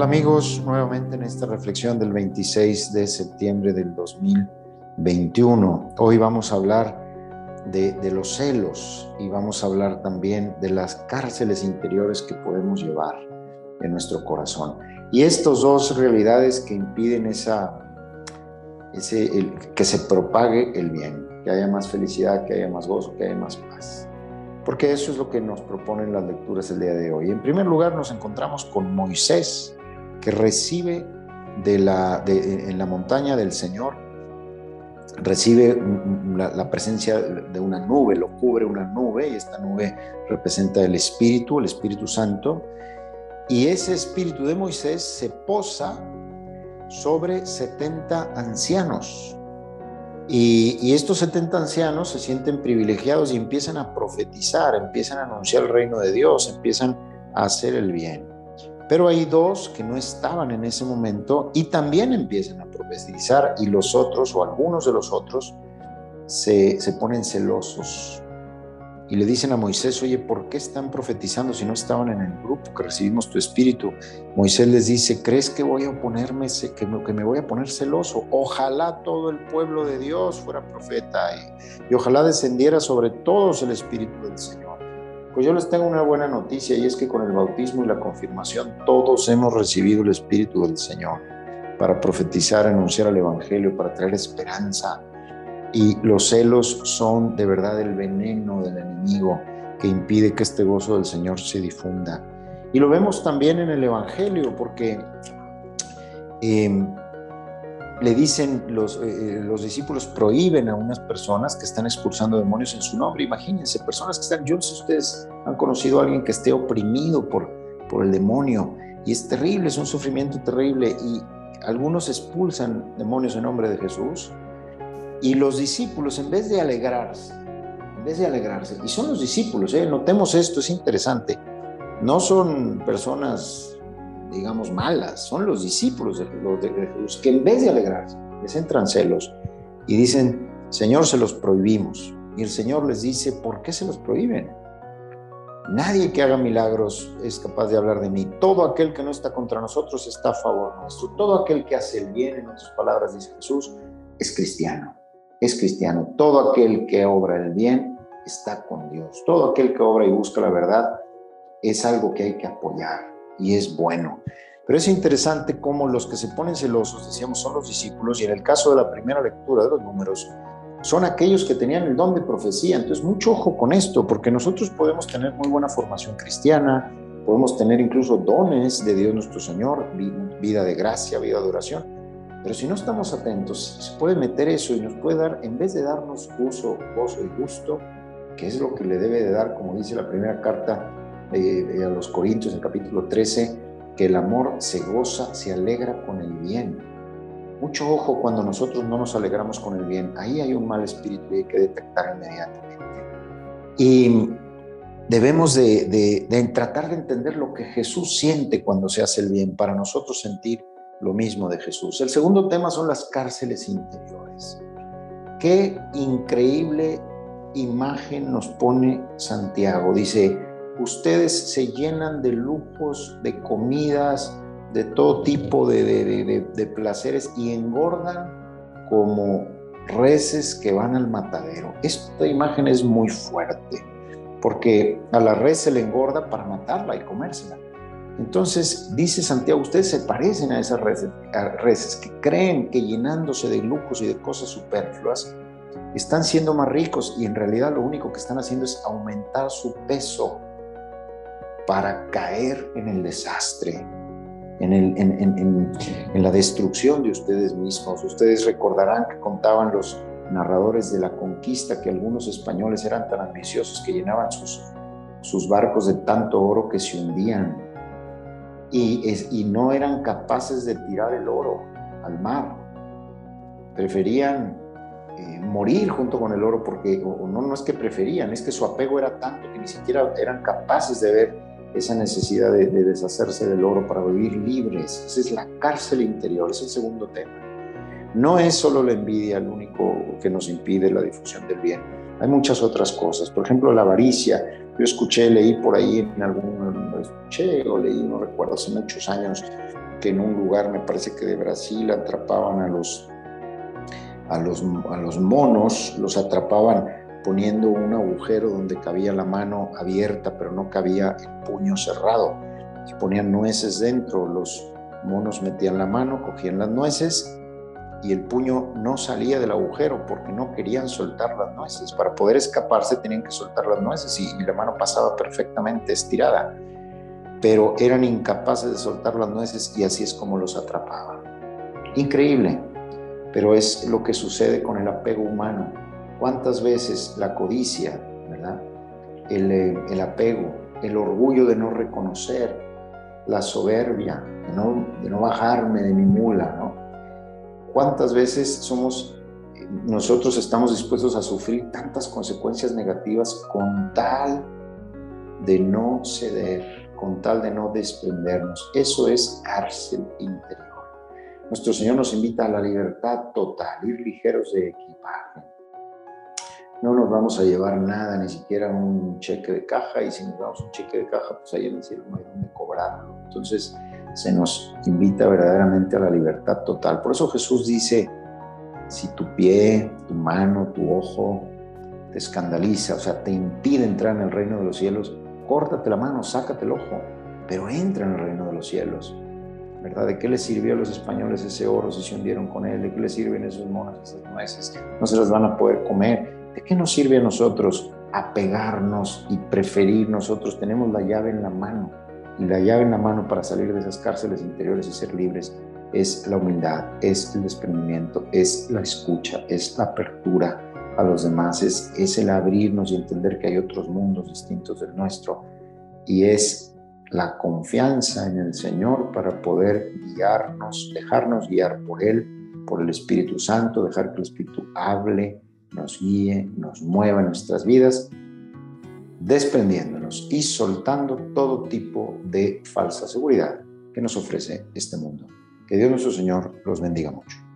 tal amigos? Nuevamente en esta reflexión del 26 de septiembre del 2021. Hoy vamos a hablar de, los celos y vamos a hablar también de las cárceles interiores que podemos llevar en nuestro corazón. Y estas dos realidades que impiden que se propague el bien, que haya más felicidad, que haya más gozo, que haya más paz porque eso es lo que nos proponen las lecturas el día de hoy. En primer lugar, nos encontramos con Moisés, que recibe en la montaña del Señor, recibe la, presencia de una nube, lo cubre una nube, y esta nube representa el Espíritu, el Espíritu Santo, y ese Espíritu de Moisés se posa sobre 70 ancianos, y, estos 70 ancianos se sienten privilegiados y empiezan a profetizar, empiezan a anunciar el reino de Dios, empiezan a hacer el bien. Pero hay dos que no estaban en ese momento y también empiezan a profetizar y los otros o algunos de los otros se, se ponen celosos y le dicen a Moisés, oye, ¿por qué están profetizando si no estaban en el grupo que recibimos tu espíritu? Moisés les dice, ¿crees que voy a ponerme, que me, que me voy a poner celoso? Ojalá todo el pueblo de Dios fuera profeta y ojalá descendiera sobre todos el espíritu del Señor. Pues yo les tengo una buena noticia y es que con el bautismo y la confirmación todos hemos recibido el espíritu del Señor para profetizar, anunciar el Evangelio, para traer esperanza, y los celos son de verdad el veneno del enemigo que impide que este gozo del Señor se difunda. Y lo vemos también en el Evangelio, porque em, le dicen los, eh, eh, los discípulos prohíben a unas personas que están expulsando demonios en su nombre. Imagínense, personas que están, yo no sé si ustedes han conocido a alguien que esté oprimido por, por el demonio y es terrible, es un sufrimiento terrible y algunos expulsan demonios en nombre de Jesús y los discípulos, en vez de alegrarse, en vez de alegrarse, y son los discípulos, ¿eh? notemos esto, es interesante, no son personas, digamos, malas, son los discípulos los de Jesús, que en vez de alegrarse, les entran celos y dicen, Señor, se los prohibimos. Y el Señor les dice, ¿por qué se los prohíben? Nadie que haga milagros es capaz de hablar de mí. Todo aquel que no está contra nosotros está a favor nuestro. Todo aquel que hace el bien, en otras palabras, dice Jesús, es cristiano es cristiano. Todo aquel que obra el bien está con Dios. Todo aquel que obra y busca la verdad es algo que hay que apoyar y es bueno. Pero es interesante cómo los que se ponen celosos, decíamos, son los discípulos y en el caso de la primera lectura de los números, son aquellos que tenían el don de profecía. Entonces, mucho ojo con esto, porque nosotros podemos tener muy buena formación cristiana, podemos tener incluso dones de Dios nuestro Señor, vida de gracia, vida de oración, pero si no estamos atentos, se puede meter eso y nos puede dar, en vez de darnos uso, gozo y gusto, que es lo que le debe de dar, como dice la primera carta a los Corintios, el capítulo 13, que el amor se goza, se alegra con el bien. Mucho ojo cuando nosotros no nos alegramos con el bien. Ahí hay un mal espíritu y hay que detectar inmediatamente. Y debemos de, de tratar de entender lo que Jesús siente cuando se hace el bien, para nosotros sentir lo mismo de Jesús. El segundo tema son las cárceles interiores. Qué increíble imagen nos pone Santiago. Dice, ustedes se llenan de lujos, de comidas, de todo tipo de, placeres y engordan como reses que van al matadero. Esta imagen es muy fuerte porque a la res se le engorda para matarla y comérsela. Entonces, dice Santiago, ustedes se parecen a esas reses, que creen que llenándose de lujos y de cosas superfluas, están siendo más ricos y en realidad lo único que están haciendo es aumentar su peso para caer en el desastre, en, en, la destrucción de ustedes mismos. Ustedes recordarán que contaban los narradores de la conquista que algunos españoles eran tan ambiciosos que llenaban sus, sus barcos de tanto oro que se hundían y, no eran capaces de tirar el oro al mar. Preferían eh, morir junto con el oro porque, o, no, no es que preferían, es que su apego era tanto que ni siquiera eran capaces de ver esa necesidad de, de deshacerse del oro para vivir libres. Esa es la cárcel interior, es el segundo tema. No es solo la envidia el único que nos impide la difusión del bien. Hay muchas otras cosas. Por ejemplo, la avaricia. Yo escuché, leí por ahí en algún, escuché o leí, no recuerdo, hace muchos años, que en un lugar, me parece que de Brasil, atrapaban a los, a los, a los monos, los atrapaban poniendo un agujero donde cabía la mano abierta, pero no cabía el puño cerrado. Y ponían nueces dentro, los monos metían la mano, cogían las nueces y el puño no salía del agujero porque no querían soltar las nueces. Para poder escaparse tenían que soltar las nueces y, la mano pasaba perfectamente estirada, pero eran incapaces de soltar las nueces y así es como los atrapaban. Increíble, pero es lo que sucede con el apego humano. ¿Cuántas veces la codicia, ¿verdad? El, eh, el apego, el orgullo de no reconocer, la soberbia, de no, de no bajarme de mi mula, ¿no? ¿Cuántas veces somos, nosotros estamos dispuestos a sufrir tantas consecuencias negativas con tal de no ceder, con tal de no desprendernos? Eso es cárcel interior. Nuestro Señor nos invita a la libertad total, ir ligeros de equipaje. No nos vamos a llevar nada, ni siquiera un cheque de caja, y si nos damos un cheque de caja, pues ahí en el cielo no hay dónde cobrarlo. Entonces, se nos invita verdaderamente a la libertad total. Por eso Jesús dice, si tu pie, tu mano, tu ojo te escandaliza, o sea, te impide entrar en el reino de los cielos, córtate la mano, sácate el ojo, pero entra en el reino de los cielos. ¿Verdad? ¿De qué le sirvió a los españoles ese oro si se hundieron con él? ¿De qué le sirven esos monos, esas nueces? No se las van a poder comer. ¿De qué nos sirve a nosotros apegarnos y preferir nosotros? Tenemos la llave en la mano y la llave en la mano para salir de esas cárceles interiores y ser libres es la humildad, es el desprendimiento, es la escucha, es la apertura a los demás, es, es el abrirnos y entender que hay otros mundos distintos del nuestro y es la confianza en el Señor para poder guiarnos, dejarnos guiar por Él, por el Espíritu Santo, dejar que el Espíritu hable, nos guíe, nos mueva en nuestras vidas desprendiéndonos y soltando todo tipo de falsa seguridad que nos ofrece este mundo. Que Dios nuestro Señor los bendiga mucho.